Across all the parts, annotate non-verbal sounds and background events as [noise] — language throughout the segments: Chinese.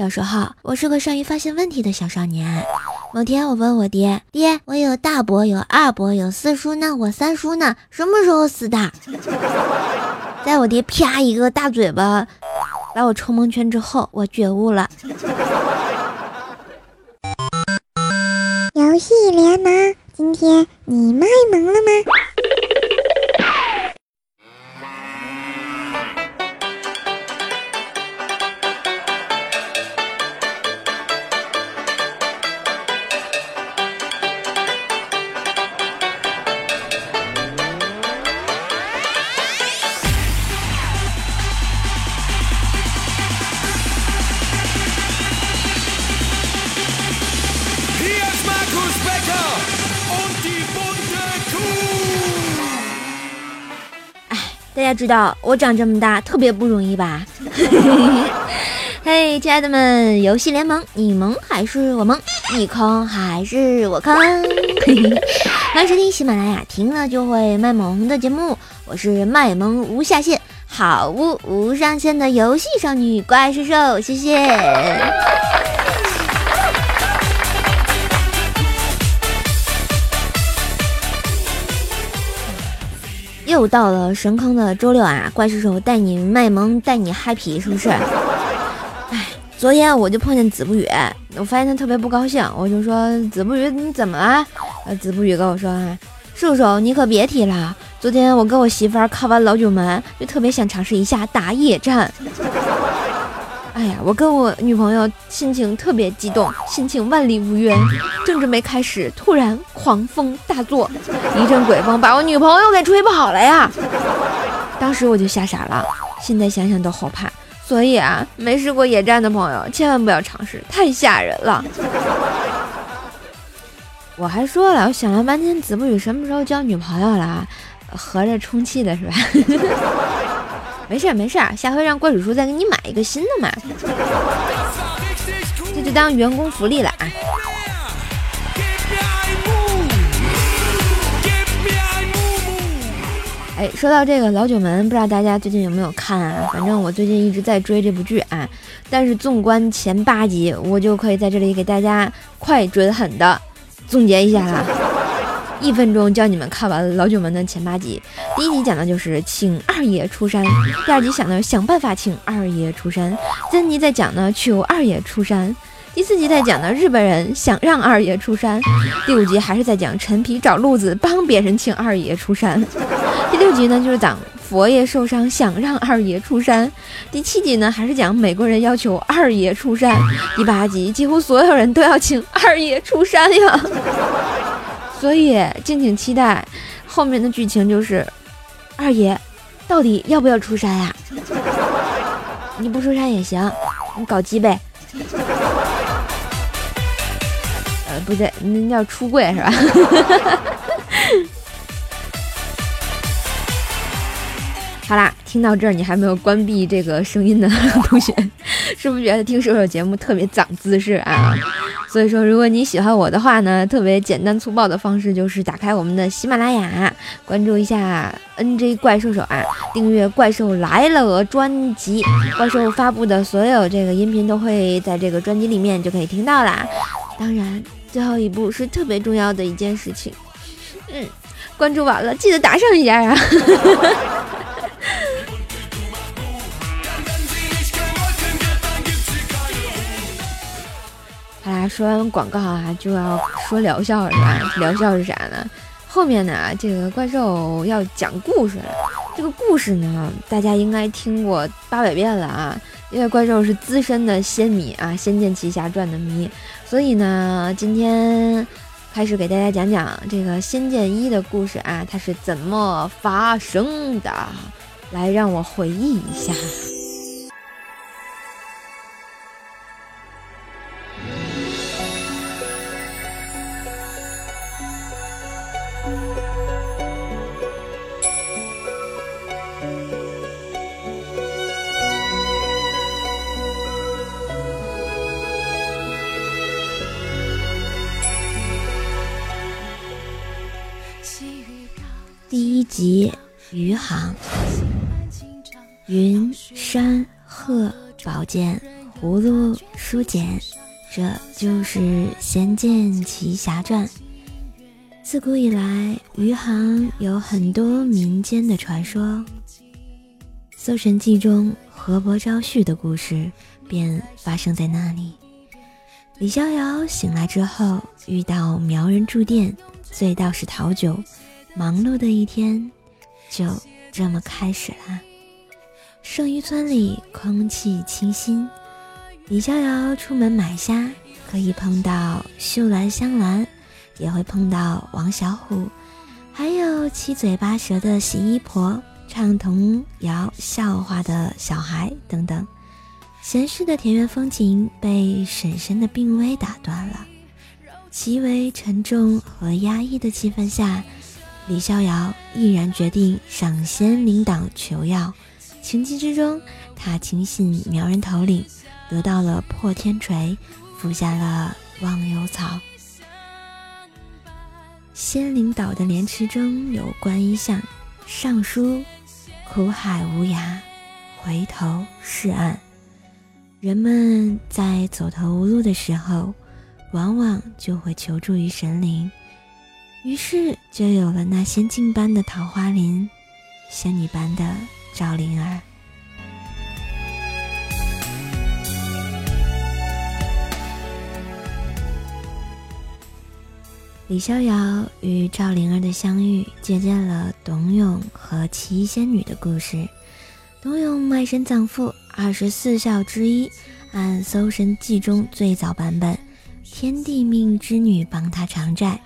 小时候，我是个善于发现问题的小少年。某天，我问我爹：“爹，我有大伯，有二伯，有四叔呢，我三叔呢？什么时候死的？” [laughs] 在我爹啪一个大嘴巴把我抽蒙圈之后，我觉悟了。游戏联盟，今天你卖萌了吗？大家知道我长这么大特别不容易吧？[laughs] 嘿，亲爱的们，游戏联盟，你萌还是我萌？你坑还是我坑？[laughs] 欢迎收听喜马拉雅，听了就会卖萌的节目，我是卖萌无下限、好物无上限的游戏少女怪兽兽，谢谢。又到了神坑的周六啊！怪叔叔带你卖萌，带你嗨皮，是不是？哎，昨天我就碰见子不语，我发现他特别不高兴，我就说子不语你怎么了？呃，子不语跟我说啊，叔叔你可别提了，昨天我跟我媳妇儿看完老九门，就特别想尝试一下打野战。哎呀，我跟我女朋友心情特别激动，心情万里无云。正准备开始，突然狂风大作，一阵鬼风把我女朋友给吹跑了呀！当时我就吓傻了，现在想想都后怕。所以啊，没试过野战的朋友千万不要尝试，太吓人了。我还说了，我想了半天，子不语什么时候交女朋友了？合着充气的是吧？没事没事，下回让怪叔叔再给你买一个新的嘛，这就当员工福利了啊！哎，说到这个老九门，不知道大家最近有没有看啊？反正我最近一直在追这部剧啊，但是纵观前八集，我就可以在这里给大家快准狠的总结一下了。一分钟教你们看完老九门的前八集。第一集讲的就是请二爷出山，第二集讲的想办法请二爷出山，第三集在讲呢求二爷出山，第四集在讲呢日本人想让二爷出山，第五集还是在讲陈皮找路子帮别人请二爷出山，第六集呢就是讲佛爷受伤想让二爷出山，第七集呢还是讲美国人要求二爷出山，第八集几乎所有人都要请二爷出山呀。所以，敬请期待后面的剧情，就是二爷到底要不要出山呀？[laughs] 你不出山也行，你搞基呗。呃，不对，那叫出柜是吧？[laughs] 好啦，听到这儿你还没有关闭这个声音的同学，是不是觉得听射手节目特别长姿势啊？所以说，如果你喜欢我的话呢，特别简单粗暴的方式就是打开我们的喜马拉雅，关注一下 NJ 怪兽手啊，订阅《怪兽来了》专辑，怪兽发布的所有这个音频都会在这个专辑里面就可以听到啦。当然，最后一步是特别重要的一件事情，嗯，关注完了记得打赏一下啊。[laughs] 说完广告啊，就要说疗效是吧？疗效是啥呢？后面呢，这个怪兽要讲故事了。这个故事呢，大家应该听过八百遍了啊，因为怪兽是资深的仙迷啊，《仙剑奇侠传》的迷，所以呢，今天开始给大家讲讲这个《仙剑一》的故事啊，它是怎么发生的？来，让我回忆一下。第一集余杭，云山鹤宝剑葫芦书简，这就是《仙剑奇侠传》。自古以来，余杭有很多民间的传说，《搜神记》中河伯招婿的故事便发生在那里。李逍遥醒来之后，遇到苗人住店，醉道士讨酒，忙碌的一天就这么开始了。圣渔村里空气清新，李逍遥出门买虾，可以碰到秀兰香兰，也会碰到王小虎，还有七嘴八舌的洗衣婆、唱童谣笑话的小孩等等。闲适的田园风景被婶婶的病危打断了，极为沉重和压抑的气氛下，李逍遥毅然决定上仙灵岛求药。情急之中，他轻信苗人头领，得到了破天锤，服下了忘忧草。仙灵岛的莲池中有观音像，上书“苦海无涯，回头是岸”。人们在走投无路的时候，往往就会求助于神灵，于是就有了那仙境般的桃花林，仙女般的。赵灵儿，李逍遥与赵灵儿的相遇，借鉴了董永和七仙女的故事。董永卖身葬父，二十四孝之一，按《搜神记》中最早版本，天帝命织女帮他偿债，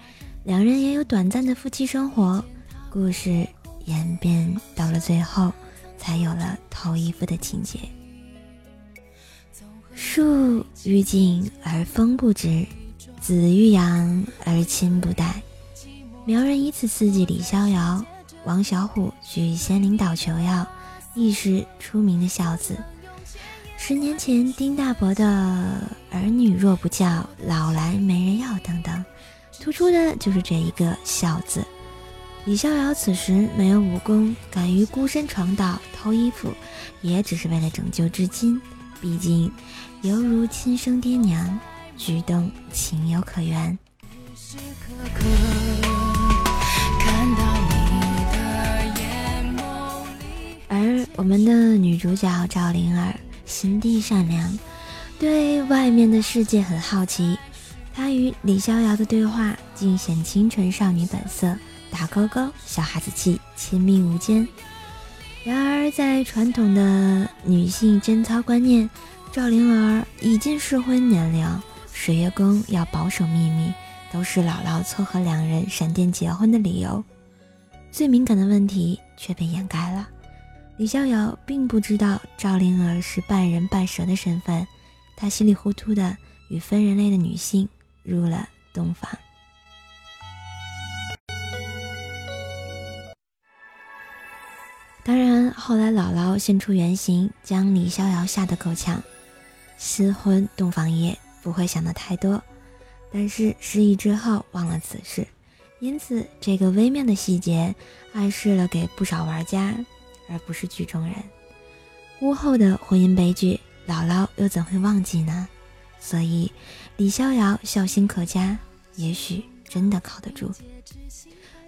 两人也有短暂的夫妻生活。故事演变到了最后。才有了偷衣服的情节。树欲静而风不止，子欲养而亲不待。苗人以此刺激李逍遥、王小虎去仙灵岛求药，亦是出名的孝子。十年前，丁大伯的儿女若不教，老来没人要等等，突出的就是这一个孝字。李逍遥此时没有武功，敢于孤身闯岛偷衣服，也只是为了拯救至今。毕竟犹如亲生爹娘，举动情有可原。而我们的女主角赵灵儿心地善良，对外面的世界很好奇。她与李逍遥的对话尽显清纯少女本色。打勾勾，小孩子气，亲密无间。然而，在传统的女性贞操观念，赵灵儿已近适婚年龄，水月宫要保守秘密，都是姥姥撮合两人闪电结婚的理由。最敏感的问题却被掩盖了。李逍遥并不知道赵灵儿是半人半蛇的身份，他稀里糊涂的与分人类的女性入了洞房。当然，后来姥姥现出原形，将李逍遥吓得够呛。新婚洞房夜不会想的太多，但是失忆之后忘了此事，因此这个微妙的细节暗示了给不少玩家，而不是剧中人。屋后的婚姻悲剧，姥姥又怎会忘记呢？所以，李逍遥孝心可嘉，也许真的靠得住。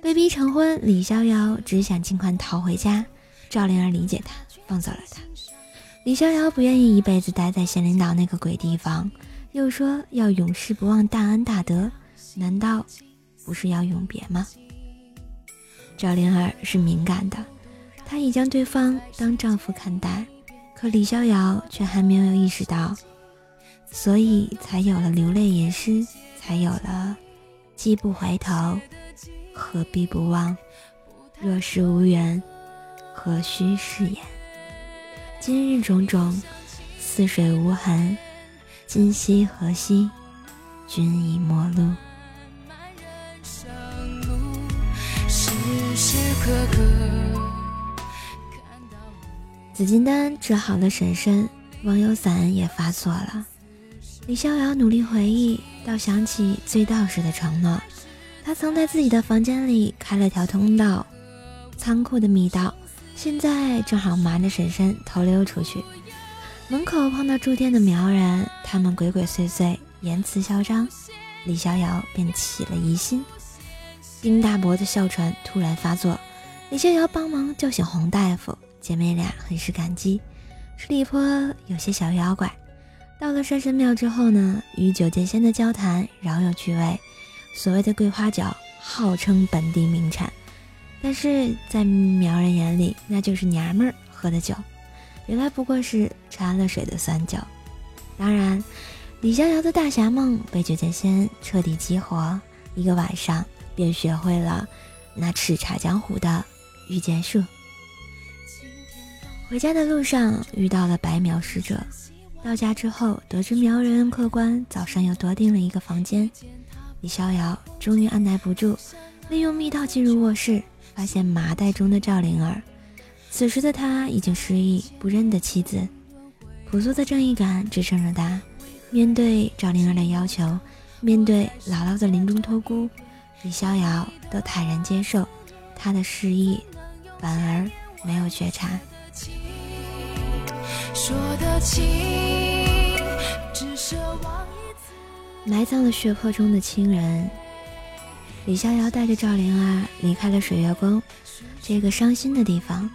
被逼成婚，李逍遥只想尽快逃回家。赵灵儿理解他，放走了他。李逍遥不愿意一辈子待在仙灵岛那个鬼地方，又说要永世不忘大恩大德，难道不是要永别吗？赵灵儿是敏感的，她已将对方当丈夫看待，可李逍遥却还没有意识到，所以才有了流泪吟诗，才有了既不回头，何必不忘？若是无缘。何须誓言？今日种种，似水无痕。今夕何夕？君已陌路。紫金丹治好了婶婶，忘忧伞也发作了。李逍遥努力回忆，倒想起醉道士的承诺。他曾在自己的房间里开了条通道，仓库的密道。现在正好瞒着婶婶偷溜出去，门口碰到住店的苗人，他们鬼鬼祟祟，言辞嚣张，李逍遥便起了疑心。丁大伯的哮喘突然发作，李逍遥帮忙叫醒洪大夫，姐妹俩很是感激。十里坡有些小妖怪。到了山神庙之后呢，与九剑仙的交谈饶有趣味。所谓的桂花酒，号称本地名产，但是在苗人眼里，那就是娘们儿喝的酒。原来不过是掺了水的酸酒。当然，李逍遥的大侠梦被九剑仙彻底激活，一个晚上便学会了那叱咤江湖的御剑术。回家的路上遇到了白苗使者。到家之后，得知苗人客官早上又多订了一个房间，李逍遥终于按耐不住，利用密道进入卧室，发现麻袋中的赵灵儿。此时的他已经失忆，不认得妻子。朴素的正义感支撑着他，面对赵灵儿的要求，面对姥姥的临终托孤，李逍遥都坦然接受。他的失忆，反而没有觉察。说得清，只奢望一次。埋葬了血泊中的亲人，李逍遥带着赵灵儿离开了水月宫这个伤心的地方。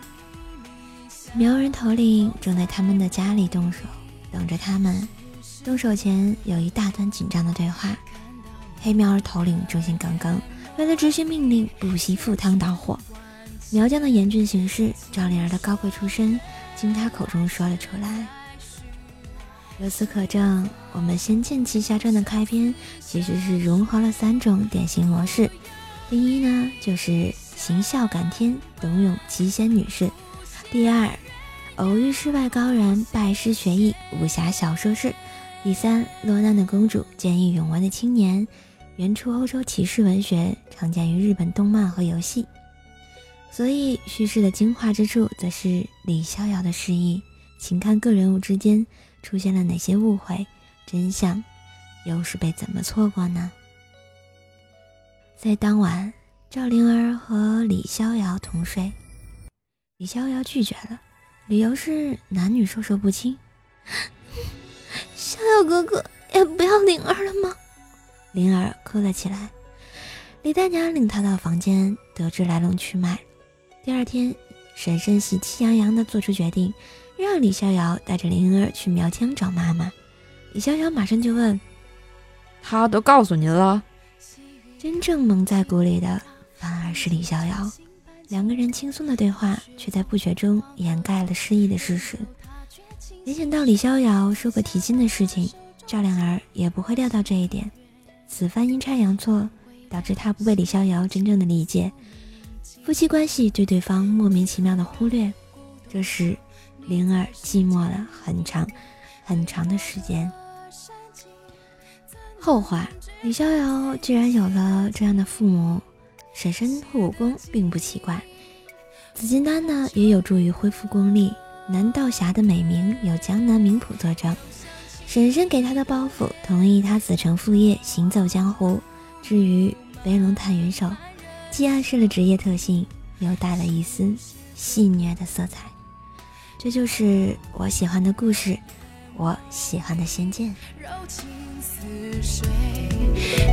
苗人头领正在他们的家里动手，等着他们。动手前有一大段紧张的对话。黑苗儿头领忠心耿耿，为了执行命令不惜赴汤蹈火。苗疆的严峻形势，赵灵儿的高贵出身。经他口中说了出来。由此可证，我们《仙剑奇侠传》的开篇其实是融合了三种典型模式。第一呢，就是行孝感天，董永奇仙女士；第二，偶遇世外高人，拜师学艺，武侠小说式；第三，落难的公主见义勇为的青年，原出欧洲骑士文学，常见于日本动漫和游戏。所以，叙事的精华之处，则是李逍遥的失忆。请看各人物之间出现了哪些误会，真相又是被怎么错过呢？在当晚，赵灵儿和李逍遥同睡，李逍遥拒绝了，理由是男女授受不亲。[laughs] 逍遥哥哥，也不要灵儿了吗？灵儿哭了起来。李大娘领她到房间，得知来龙去脉。第二天，婶婶喜气洋洋地做出决定，让李逍遥带着灵儿去苗疆找妈妈。李逍遥马上就问：“他都告诉您了？”真正蒙在鼓里的反而是李逍遥。两个人轻松的对话，却在不觉中掩盖了失忆的事实。没想到李逍遥说过提亲的事情，赵灵儿也不会料到这一点。此番阴差阳错，导致他不被李逍遥真正的理解。夫妻关系对对方莫名其妙的忽略，这时灵儿寂寞了很长很长的时间。后话，李逍遥既然有了这样的父母，婶婶护武功并不奇怪。紫金丹呢，也有助于恢复功力。南道侠的美名有江南名谱作证。婶婶给他的包袱，同意他子承父业，行走江湖。至于飞龙探云手。既暗示了职业特性，又带了一丝戏谑的色彩，这就是我喜欢的故事，我喜欢的仙剑。情似水，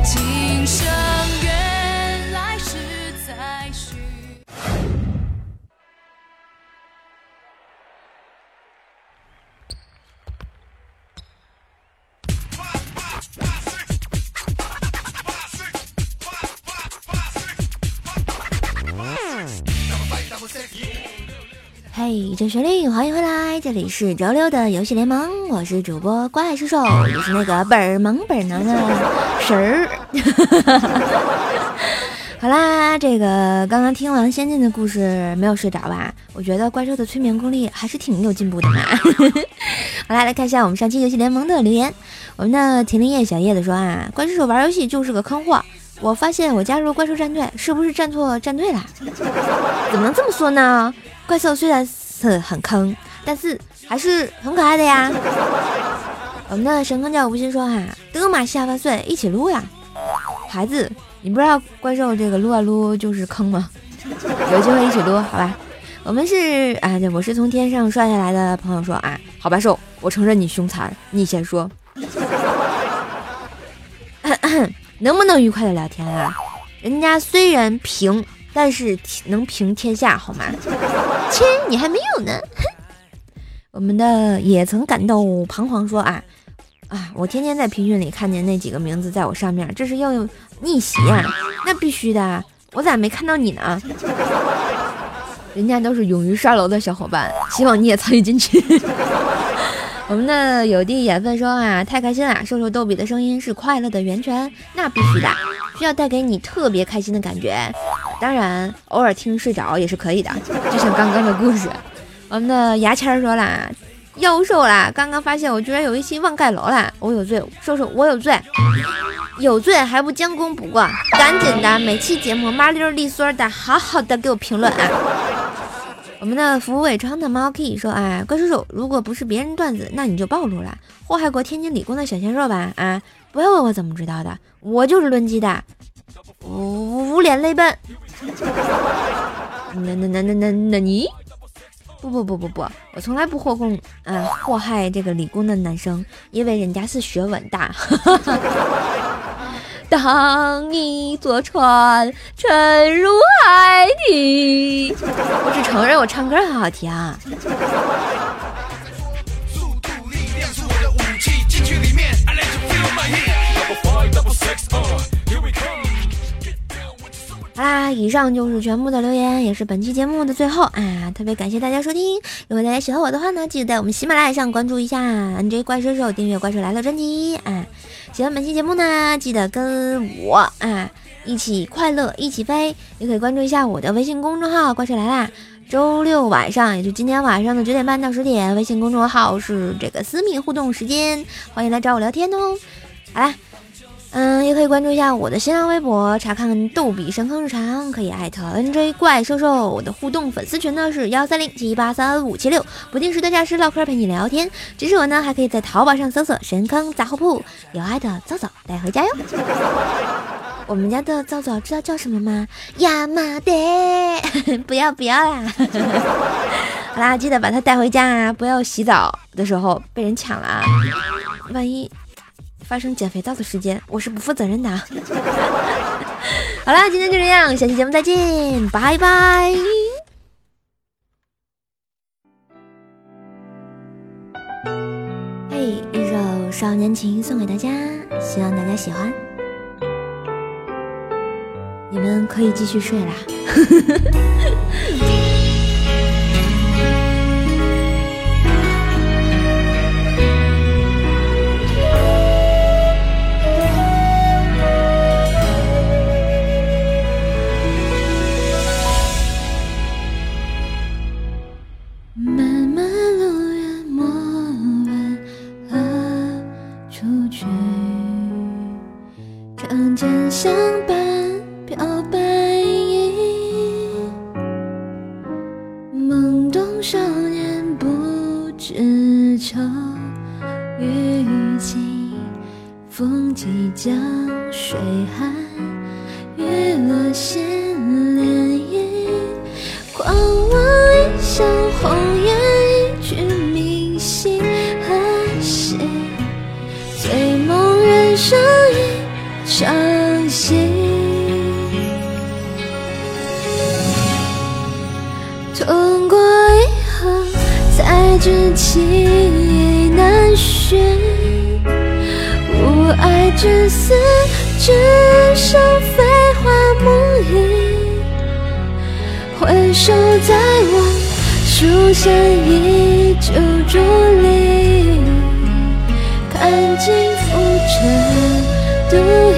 今生缘嘿，这旋律，欢迎回来，这里是周六的游戏联盟，我是主播怪兽兽，也是那个本儿萌本儿能的神儿。[laughs] 好啦，这个刚刚听完仙剑的故事，没有睡着吧？我觉得怪兽的催眠功力还是挺有进步的嘛。[laughs] 好啦，来看一下我们上期游戏联盟的留言。我们的田林叶小叶子说啊，怪兽手玩游戏就是个坑货。我发现我加入怪兽战队，是不是站错战队了？怎么能这么说呢？怪兽虽然是很坑，但是还是很可爱的呀。[laughs] 我们的神坑教无心说哈，德玛西亚万岁，一起撸呀！孩子，你不知道怪兽这个撸啊撸就是坑吗？[laughs] 有机会一起撸，好吧？我们是啊，我是从天上摔下来的朋友说啊，好吧，兽，我承认你凶残，你先说。[coughs] 能不能愉快的聊天啊？人家虽然平，但是能平天下，好吗？[laughs] 亲，你还没有呢。[laughs] 我们的也曾感到彷徨，说啊啊，我天天在评论里看见那几个名字在我上面，这是要逆袭啊？[laughs] 那必须的，我咋没看到你呢？人家都是勇于刷楼的小伙伴，希望你也参与进去。我们的有地眼分说啊，太开心了！瘦瘦逗比的声音是快乐的源泉，那必须的，需要带给你特别开心的感觉。当然，偶尔听睡着也是可以的，就像刚刚的故事。我们的牙签儿说啦，要瘦啦，刚刚发现我居然有一期忘盖楼啦，我有罪，瘦瘦我有罪，有罪还不将功补过，赶紧的，每期节目麻溜利索的，好好的给我评论啊！我们的服务伟昌的猫 K 说：“哎，怪叔叔，如果不是别人段子，那你就暴露了，祸害过天津理工的小鲜肉吧？啊，不要问我怎么知道的，我就是抡鸡的，无无脸泪奔。[laughs] 那那那那那那你？不不不不不，我从来不祸共啊祸害这个理工的男生，因为人家是学文的。[laughs] ”当一座船沉入海底，我只承认我唱歌很好听啊。好啦，以上就是全部的留言，也是本期节目的最后啊！特别感谢大家收听，如果大家喜欢我的话呢，记得在我们喜马拉雅上关注一下 NJ 怪兽手，订阅《怪兽来了》专辑啊！喜欢本期节目呢，记得跟我啊一起快乐一起飞，也可以关注一下我的微信公众号“怪兽来啦”。周六晚上，也就今天晚上的九点半到十点，微信公众号是这个私密互动时间，欢迎来找我聊天哦。好啦。嗯，也可以关注一下我的新浪微博，查看逗比深坑日常，可以艾特 NJ 怪兽兽。我的互动粉丝群呢是幺三零七八三五七六，不定时的诈尸唠嗑陪你聊天。支持我呢，还可以在淘宝上搜索“深坑杂货铺”，有爱的皂皂带回家哟。我们家的皂皂知道叫什么吗？亚麻得，[laughs] 不要不要啦！好啦，记得把它带回家啊，不要洗澡的时候被人抢了啊，万一。发生减肥皂的时间，我是不负责任的。[laughs] 好啦，今天就这样，下期节目再见，拜拜。嘿，一首《少年情》送给大家，希望大家喜欢。你们可以继续睡啦。[laughs] 人间相伴。知情难寻，无爱至死，只剩飞花梦影。回首再望，书生依旧伫立，看尽浮沉。